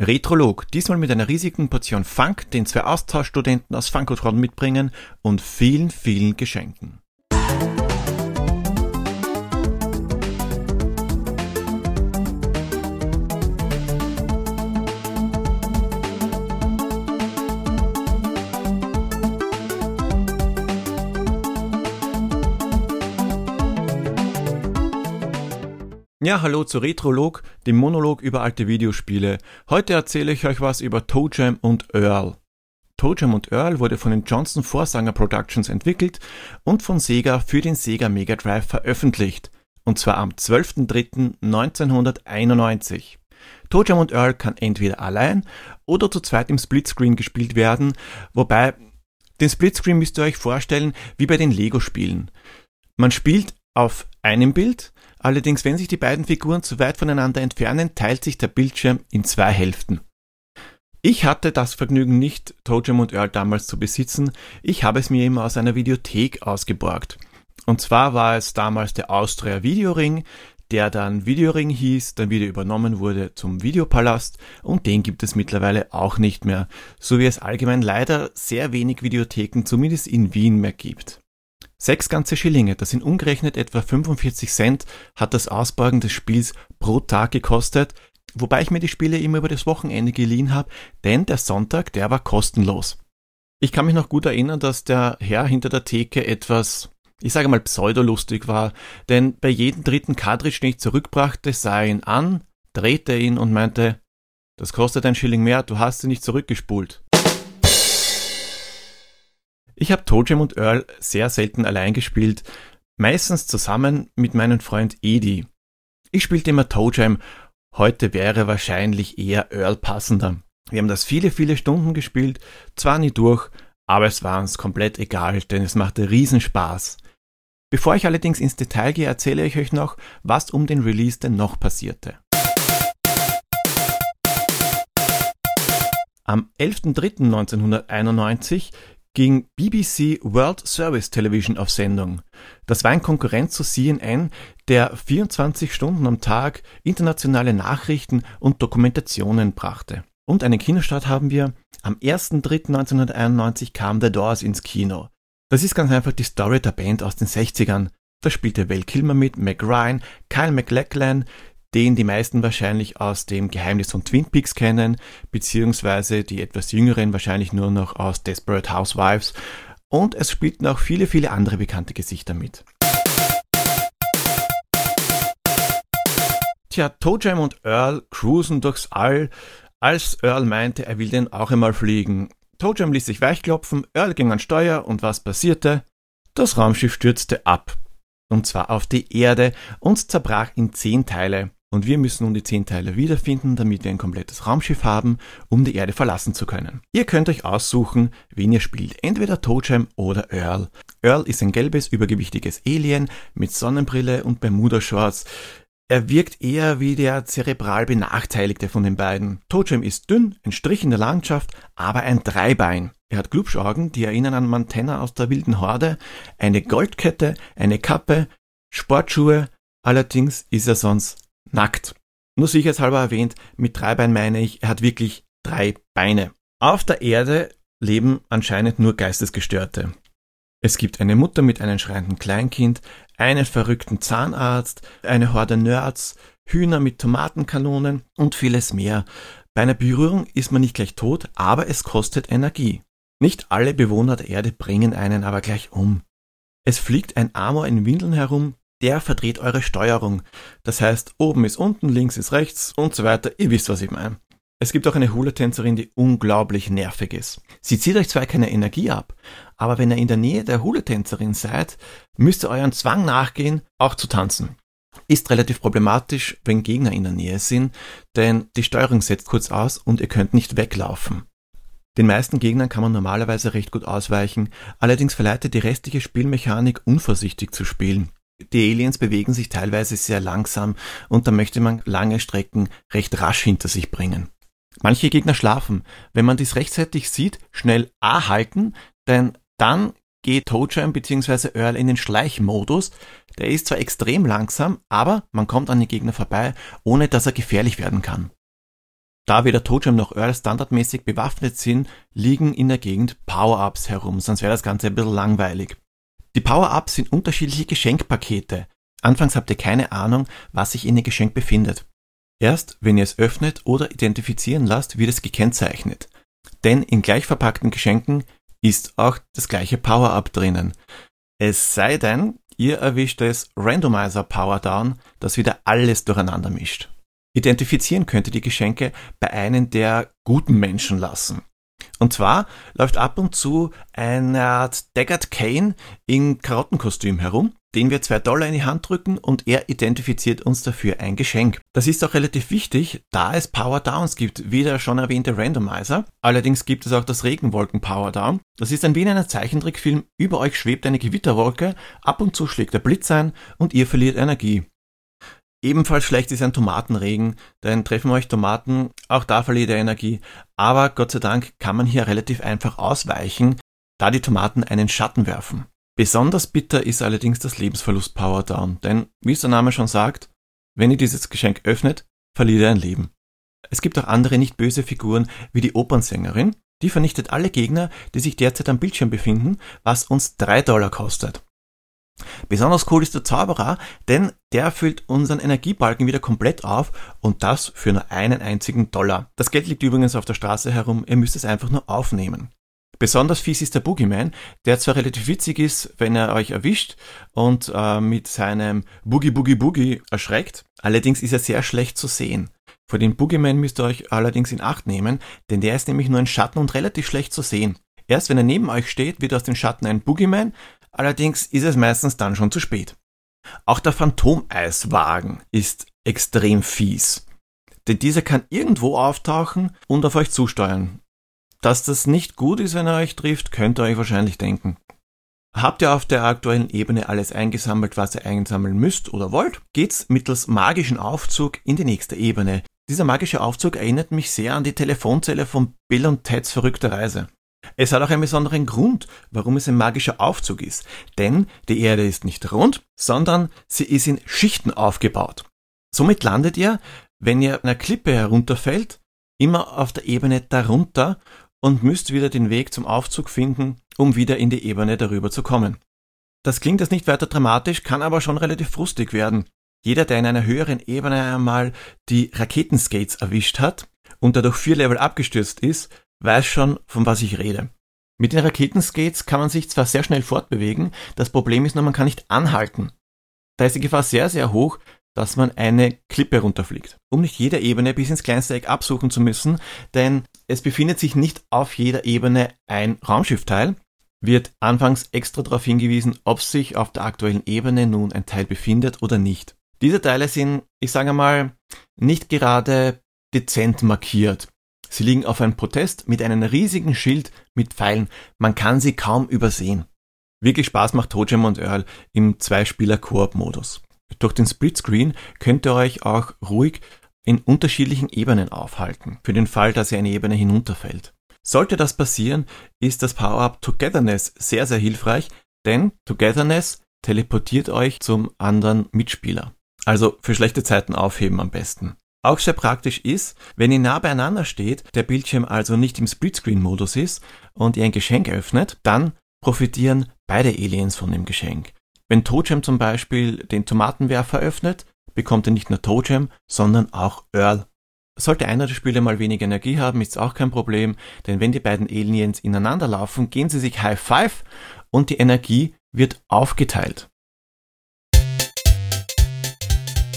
Retrolog, diesmal mit einer riesigen Portion Funk, den zwei Austauschstudenten aus Funkotron mitbringen und vielen, vielen Geschenken. Ja, hallo zu Retrolog, dem Monolog über alte Videospiele. Heute erzähle ich euch was über Toe Jam und Earl. Toe Jam und Earl wurde von den Johnson Vorsanger Productions entwickelt und von Sega für den Sega Mega Drive veröffentlicht. Und zwar am 12.03.1991. Toe Jam und Earl kann entweder allein oder zu zweit im Splitscreen gespielt werden, wobei den Splitscreen müsst ihr euch vorstellen wie bei den Lego-Spielen. Man spielt auf einem Bild, Allerdings, wenn sich die beiden Figuren zu weit voneinander entfernen, teilt sich der Bildschirm in zwei Hälften. Ich hatte das Vergnügen nicht, Tojem und Earl damals zu besitzen. Ich habe es mir immer aus einer Videothek ausgeborgt. Und zwar war es damals der Austria Videoring, der dann Videoring hieß, dann wieder übernommen wurde zum Videopalast und den gibt es mittlerweile auch nicht mehr, so wie es allgemein leider sehr wenig Videotheken, zumindest in Wien, mehr gibt. Sechs ganze Schillinge, das sind umgerechnet etwa 45 Cent, hat das Ausborgen des Spiels pro Tag gekostet, wobei ich mir die Spiele immer über das Wochenende geliehen habe, denn der Sonntag, der war kostenlos. Ich kann mich noch gut erinnern, dass der Herr hinter der Theke etwas, ich sage mal pseudolustig war, denn bei jedem dritten Cartridge, den ich zurückbrachte, sah er ihn an, drehte ihn und meinte, das kostet ein Schilling mehr, du hast sie nicht zurückgespult. Ich habe Tojem und Earl sehr selten allein gespielt, meistens zusammen mit meinem Freund Edi. Ich spielte immer Tojem, heute wäre wahrscheinlich eher Earl passender. Wir haben das viele, viele Stunden gespielt, zwar nie durch, aber es war uns komplett egal, denn es machte Riesenspaß. Bevor ich allerdings ins Detail gehe, erzähle ich euch noch, was um den Release denn noch passierte. Am 11.03.1991 ging BBC World Service Television auf Sendung. Das war ein Konkurrent zu CNN, der 24 Stunden am Tag internationale Nachrichten und Dokumentationen brachte. Und einen Kinostart haben wir. Am 1.3.1991 kam The Doors ins Kino. Das ist ganz einfach die Story der Band aus den 60ern. Da spielte Val Kilmer mit, Mac Ryan, Kyle MacLachlan, den die meisten wahrscheinlich aus dem Geheimnis von Twin Peaks kennen, beziehungsweise die etwas jüngeren wahrscheinlich nur noch aus Desperate Housewives. Und es spielten auch viele, viele andere bekannte Gesichter mit. Tja, Toejam und Earl cruisen durchs All, als Earl meinte, er will den auch einmal fliegen. Toejam ließ sich weichklopfen, Earl ging an Steuer und was passierte? Das Raumschiff stürzte ab. Und zwar auf die Erde und zerbrach in zehn Teile. Und wir müssen nun die zehn Teile wiederfinden, damit wir ein komplettes Raumschiff haben, um die Erde verlassen zu können. Ihr könnt euch aussuchen, wen ihr spielt. Entweder Tojem oder Earl. Earl ist ein gelbes, übergewichtiges Alien mit Sonnenbrille und Bermuda-Shorts. Er wirkt eher wie der zerebral Benachteiligte von den beiden. Tojem ist dünn, ein Strich in der Landschaft, aber ein Dreibein. Er hat Glubschaugen, die erinnern an Montana aus der wilden Horde, eine Goldkette, eine Kappe, Sportschuhe, allerdings ist er sonst nackt. Nur sicherheitshalber erwähnt, mit drei Beinen meine ich, er hat wirklich drei Beine. Auf der Erde leben anscheinend nur Geistesgestörte. Es gibt eine Mutter mit einem schreienden Kleinkind, einen verrückten Zahnarzt, eine Horde Nerds, Hühner mit Tomatenkanonen und vieles mehr. Bei einer Berührung ist man nicht gleich tot, aber es kostet Energie. Nicht alle Bewohner der Erde bringen einen aber gleich um. Es fliegt ein Amor in Windeln herum, der verdreht eure Steuerung. Das heißt, oben ist unten, links ist rechts und so weiter. Ihr wisst, was ich meine. Es gibt auch eine Hula-Tänzerin, die unglaublich nervig ist. Sie zieht euch zwar keine Energie ab, aber wenn ihr in der Nähe der Hula-Tänzerin seid, müsst ihr euren Zwang nachgehen, auch zu tanzen. Ist relativ problematisch, wenn Gegner in der Nähe sind, denn die Steuerung setzt kurz aus und ihr könnt nicht weglaufen. Den meisten Gegnern kann man normalerweise recht gut ausweichen, allerdings verleitet die restliche Spielmechanik unvorsichtig zu spielen. Die Aliens bewegen sich teilweise sehr langsam und da möchte man lange Strecken recht rasch hinter sich bringen. Manche Gegner schlafen. Wenn man dies rechtzeitig sieht, schnell A halten, denn dann geht Toadjam bzw. Earl in den Schleichmodus. Der ist zwar extrem langsam, aber man kommt an den Gegner vorbei, ohne dass er gefährlich werden kann. Da weder Totem noch Earl standardmäßig bewaffnet sind, liegen in der Gegend Power-Ups herum, sonst wäre das Ganze ein bisschen langweilig. Die Power-Ups sind unterschiedliche Geschenkpakete. Anfangs habt ihr keine Ahnung, was sich in dem Geschenk befindet. Erst wenn ihr es öffnet oder identifizieren lasst, wird es gekennzeichnet. Denn in gleich verpackten Geschenken ist auch das gleiche Power-Up drinnen. Es sei denn, ihr erwischt das Randomizer Power-Down, das wieder alles durcheinander mischt. Identifizieren könnt ihr die Geschenke bei einem der guten Menschen lassen. Und zwar läuft ab und zu eine Art Daggard Kane in Karottenkostüm herum, den wir zwei Dollar in die Hand drücken und er identifiziert uns dafür ein Geschenk. Das ist auch relativ wichtig, da es Power Downs gibt, wie der schon erwähnte Randomizer. Allerdings gibt es auch das Regenwolken Power Down. Das ist ein wie in einem Zeichentrickfilm, über euch schwebt eine Gewitterwolke, ab und zu schlägt der Blitz ein und ihr verliert Energie. Ebenfalls schlecht ist ein Tomatenregen, denn treffen euch Tomaten, auch da verliert er Energie. Aber Gott sei Dank kann man hier relativ einfach ausweichen, da die Tomaten einen Schatten werfen. Besonders bitter ist allerdings das Lebensverlust Power Down, denn wie es der Name schon sagt, wenn ihr dieses Geschenk öffnet, verliert ihr ein Leben. Es gibt auch andere nicht böse Figuren wie die Opernsängerin, die vernichtet alle Gegner, die sich derzeit am Bildschirm befinden, was uns drei Dollar kostet. Besonders cool ist der Zauberer, denn der füllt unseren Energiebalken wieder komplett auf und das für nur einen einzigen Dollar. Das Geld liegt übrigens auf der Straße herum, ihr müsst es einfach nur aufnehmen. Besonders fies ist der Boogeyman, der zwar relativ witzig ist, wenn er euch erwischt und äh, mit seinem Boogie Boogie Boogie erschreckt, allerdings ist er sehr schlecht zu sehen. Vor dem Boogeyman müsst ihr euch allerdings in Acht nehmen, denn der ist nämlich nur ein Schatten und relativ schlecht zu sehen. Erst wenn er neben euch steht, wird aus dem Schatten ein Boogeyman, Allerdings ist es meistens dann schon zu spät. Auch der Phantomeiswagen ist extrem fies. Denn dieser kann irgendwo auftauchen und auf euch zusteuern. Dass das nicht gut ist, wenn er euch trifft, könnt ihr euch wahrscheinlich denken. Habt ihr auf der aktuellen Ebene alles eingesammelt, was ihr einsammeln müsst oder wollt, geht's mittels magischen Aufzug in die nächste Ebene. Dieser magische Aufzug erinnert mich sehr an die Telefonzelle von Bill und Teds verrückte Reise. Es hat auch einen besonderen Grund, warum es ein magischer Aufzug ist. Denn die Erde ist nicht rund, sondern sie ist in Schichten aufgebaut. Somit landet ihr, wenn ihr einer Klippe herunterfällt, immer auf der Ebene darunter und müsst wieder den Weg zum Aufzug finden, um wieder in die Ebene darüber zu kommen. Das klingt jetzt nicht weiter dramatisch, kann aber schon relativ frustig werden. Jeder, der in einer höheren Ebene einmal die Raketenskates erwischt hat und dadurch vier Level abgestürzt ist, weiß schon, von was ich rede. Mit den Raketenskates kann man sich zwar sehr schnell fortbewegen, das Problem ist nur, man kann nicht anhalten. Da ist die Gefahr sehr, sehr hoch, dass man eine Klippe runterfliegt. Um nicht jede Ebene bis ins kleinste Eck absuchen zu müssen, denn es befindet sich nicht auf jeder Ebene ein Raumschiffteil, wird anfangs extra darauf hingewiesen, ob sich auf der aktuellen Ebene nun ein Teil befindet oder nicht. Diese Teile sind, ich sage mal, nicht gerade dezent markiert. Sie liegen auf einem Protest mit einem riesigen Schild mit Pfeilen. Man kann sie kaum übersehen. Wirklich Spaß macht Tojem und Earl im Zweispieler-Koop-Modus. Durch den Splitscreen könnt ihr euch auch ruhig in unterschiedlichen Ebenen aufhalten, für den Fall, dass ihr eine Ebene hinunterfällt. Sollte das passieren, ist das Power-Up Togetherness sehr, sehr hilfreich, denn Togetherness teleportiert euch zum anderen Mitspieler. Also für schlechte Zeiten aufheben am besten. Auch sehr praktisch ist, wenn ihr nah beieinander steht, der Bildschirm also nicht im Splitscreen-Modus ist und ihr ein Geschenk öffnet, dann profitieren beide Aliens von dem Geschenk. Wenn Tojem zum Beispiel den Tomatenwerfer öffnet, bekommt er nicht nur Tojem, sondern auch Earl. Sollte einer der Spieler mal wenig Energie haben, ist auch kein Problem, denn wenn die beiden Aliens ineinander laufen, gehen sie sich High Five und die Energie wird aufgeteilt.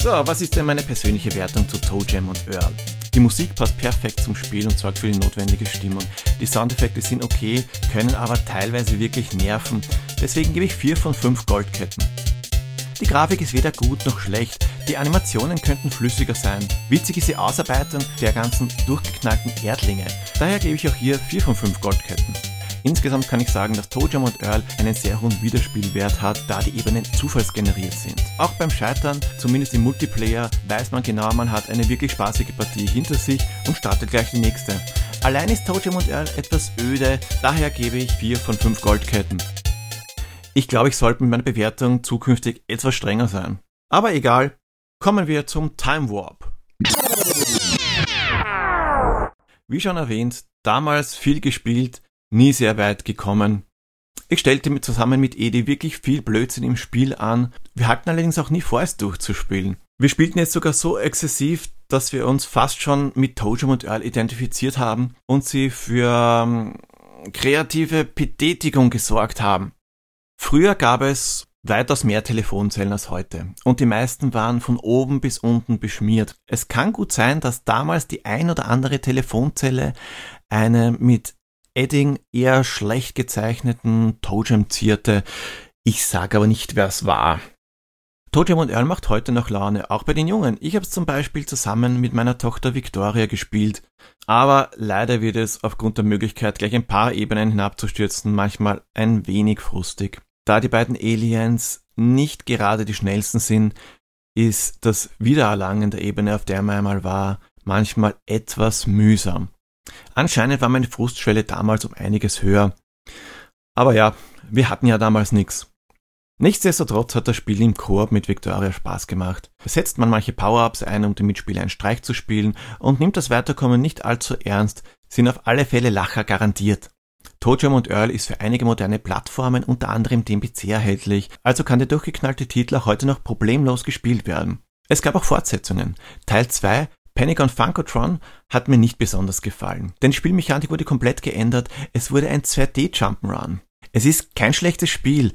So, was ist denn meine persönliche Wertung zu Toe Jam und Earl? Die Musik passt perfekt zum Spiel und sorgt für die notwendige Stimmung. Die Soundeffekte sind okay, können aber teilweise wirklich nerven. Deswegen gebe ich 4 von 5 Goldketten. Die Grafik ist weder gut noch schlecht, die Animationen könnten flüssiger sein. Witzig ist die Ausarbeitung der ganzen durchgeknallten Erdlinge. Daher gebe ich auch hier 4 von 5 Goldketten. Insgesamt kann ich sagen, dass Toejam und Earl einen sehr hohen Wiederspielwert hat, da die Ebenen zufallsgeneriert sind. Auch beim Scheitern, zumindest im Multiplayer, weiß man genau, man hat eine wirklich spaßige Partie hinter sich und startet gleich die nächste. Allein ist Toejam und Earl etwas öde, daher gebe ich 4 von 5 Goldketten. Ich glaube, ich sollte mit meiner Bewertung zukünftig etwas strenger sein. Aber egal, kommen wir zum Time Warp. Wie schon erwähnt, damals viel gespielt, nie sehr weit gekommen. Ich stellte mit, zusammen mit Edi wirklich viel Blödsinn im Spiel an. Wir hatten allerdings auch nie vor, es durchzuspielen. Wir spielten jetzt sogar so exzessiv, dass wir uns fast schon mit Tojum und Earl identifiziert haben und sie für ähm, kreative Betätigung gesorgt haben. Früher gab es weitaus mehr Telefonzellen als heute und die meisten waren von oben bis unten beschmiert. Es kann gut sein, dass damals die ein oder andere Telefonzelle eine mit Edding eher schlecht gezeichneten Tojam zierte. Ich sage aber nicht, wer es war. Tojam und Earl macht heute noch Laune, auch bei den Jungen. Ich habe es zum Beispiel zusammen mit meiner Tochter Victoria gespielt. Aber leider wird es aufgrund der Möglichkeit, gleich ein paar Ebenen hinabzustürzen, manchmal ein wenig frustig. Da die beiden Aliens nicht gerade die schnellsten sind, ist das Wiedererlangen der Ebene, auf der man einmal war, manchmal etwas mühsam. Anscheinend war meine Frustschwelle damals um einiges höher. Aber ja, wir hatten ja damals nichts. Nichtsdestotrotz hat das Spiel im Koop mit Victoria Spaß gemacht. Setzt man manche Power-Ups ein, um dem Mitspieler einen Streich zu spielen und nimmt das Weiterkommen nicht allzu ernst, sind auf alle Fälle Lacher garantiert. Tojam und Earl ist für einige moderne Plattformen, unter anderem dem PC erhältlich, also kann der durchgeknallte Titel auch heute noch problemlos gespielt werden. Es gab auch Fortsetzungen. Teil 2 Panic on Funkotron hat mir nicht besonders gefallen, denn die Spielmechanik wurde komplett geändert, es wurde ein 2D Jump'n'Run. Es ist kein schlechtes Spiel,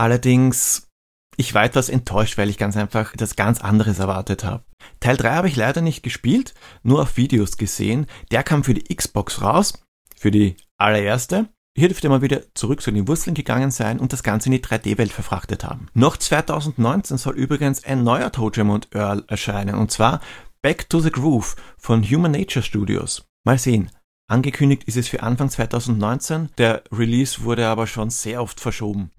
Allerdings, ich war etwas enttäuscht, weil ich ganz einfach etwas ganz anderes erwartet habe. Teil 3 habe ich leider nicht gespielt, nur auf Videos gesehen. Der kam für die Xbox raus, für die allererste. Hier dürfte mal wieder zurück zu den Wurzeln gegangen sein und das Ganze in die 3D-Welt verfrachtet haben. Noch 2019 soll übrigens ein neuer Tojem und Earl erscheinen, und zwar Back to the Groove von Human Nature Studios. Mal sehen. Angekündigt ist es für Anfang 2019, der Release wurde aber schon sehr oft verschoben.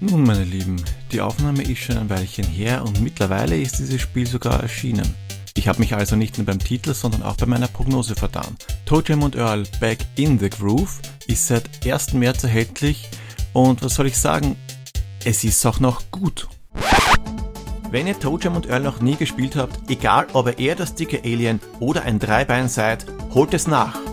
Nun, meine Lieben, die Aufnahme ist schon ein Weilchen her und mittlerweile ist dieses Spiel sogar erschienen. Ich habe mich also nicht nur beim Titel, sondern auch bei meiner Prognose vertan. Totem und Earl Back in the Groove ist seit 1. März erhältlich und was soll ich sagen, es ist auch noch gut. Wenn ihr Totem und Earl noch nie gespielt habt, egal ob ihr eher das dicke Alien oder ein Dreibein seid, holt es nach.